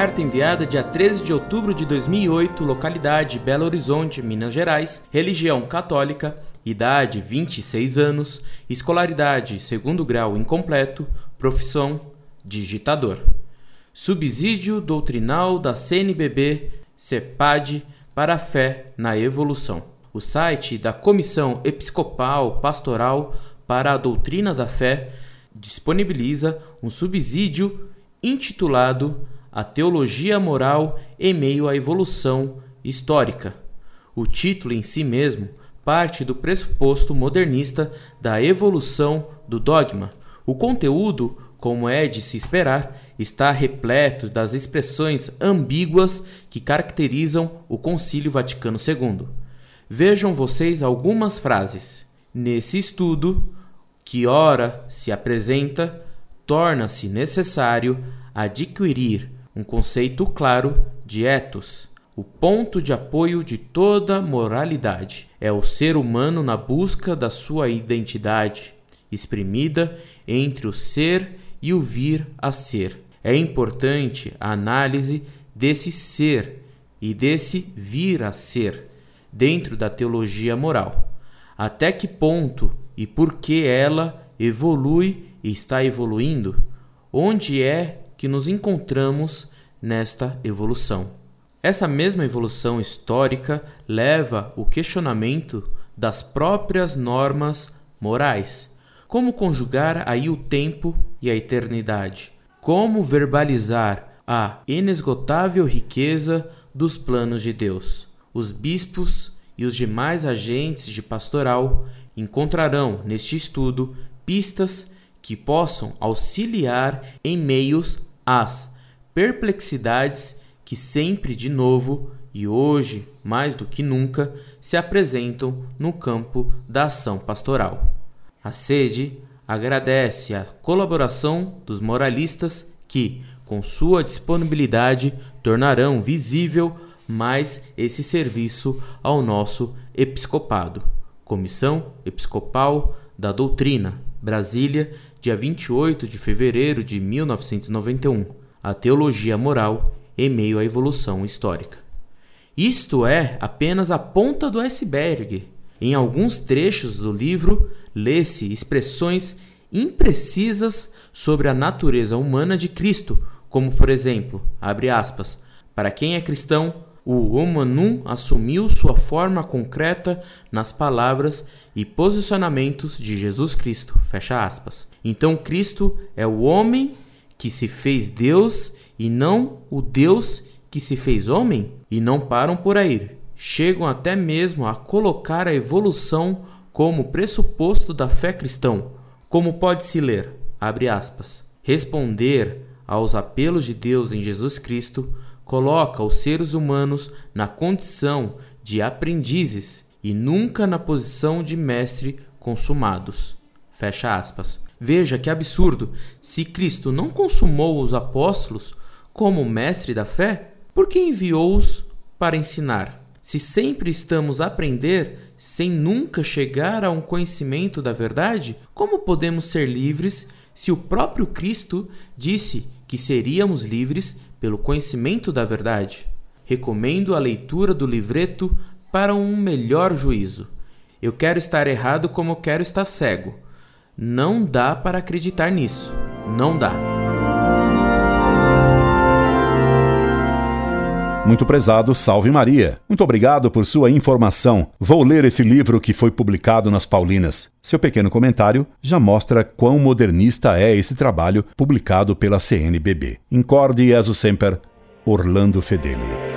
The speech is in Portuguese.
enviada dia 13 de outubro de 2008, localidade Belo Horizonte, Minas Gerais, religião católica, idade 26 anos, escolaridade segundo grau incompleto, profissão digitador. Subsídio doutrinal da CNBB, CEPAD, para a fé na evolução. O site da Comissão Episcopal Pastoral para a Doutrina da Fé disponibiliza um subsídio intitulado A Teologia Moral em Meio à Evolução Histórica. O título em si mesmo parte do pressuposto modernista da evolução do dogma. O conteúdo, como é de se esperar, está repleto das expressões ambíguas que caracterizam o Concílio Vaticano II. Vejam vocês algumas frases. Nesse estudo, que ora se apresenta, torna-se necessário adquirir um conceito claro de ethos, o ponto de apoio de toda moralidade. É o ser humano na busca da sua identidade, exprimida entre o ser e o vir a ser. É importante a análise desse ser e desse vir a ser dentro da teologia moral. Até que ponto e por que ela evolui e está evoluindo? Onde é que nos encontramos nesta evolução? Essa mesma evolução histórica leva o questionamento das próprias normas morais. Como conjugar aí o tempo e a eternidade? Como verbalizar a inesgotável riqueza dos planos de Deus? Os bispos e os demais agentes de pastoral encontrarão neste estudo pistas que possam auxiliar em meios às perplexidades que sempre de novo e hoje mais do que nunca se apresentam no campo da ação pastoral. A sede agradece a colaboração dos moralistas que, com sua disponibilidade, tornarão visível mais esse serviço ao nosso episcopado. Comissão Episcopal da Doutrina, Brasília, dia 28 de fevereiro de 1991. A teologia moral em meio à evolução histórica. Isto é apenas a ponta do iceberg. Em alguns trechos do livro, lê-se expressões imprecisas sobre a natureza humana de Cristo, como por exemplo, abre aspas, para quem é cristão, o Omanum assumiu sua forma concreta nas palavras e posicionamentos de Jesus Cristo. Fecha aspas. Então Cristo é o homem que se fez Deus e não o Deus que se fez homem? E não param por aí. Chegam até mesmo a colocar a evolução como pressuposto da fé cristã. Como pode-se ler? Abre aspas. Responder aos apelos de Deus em Jesus Cristo coloca os seres humanos na condição de aprendizes e nunca na posição de mestre consumados. Fecha aspas. Veja que absurdo! Se Cristo não consumou os apóstolos como mestre da fé, por que enviou-os para ensinar? Se sempre estamos a aprender sem nunca chegar a um conhecimento da verdade, como podemos ser livres se o próprio Cristo disse que seríamos livres pelo conhecimento da verdade. Recomendo a leitura do livreto para um melhor juízo. Eu quero estar errado como quero estar cego. Não dá para acreditar nisso. Não dá. Muito prezado, salve Maria. Muito obrigado por sua informação. Vou ler esse livro que foi publicado nas Paulinas. Seu pequeno comentário já mostra quão modernista é esse trabalho publicado pela CNBB. Incorde Jesus Semper, Orlando Fedeli.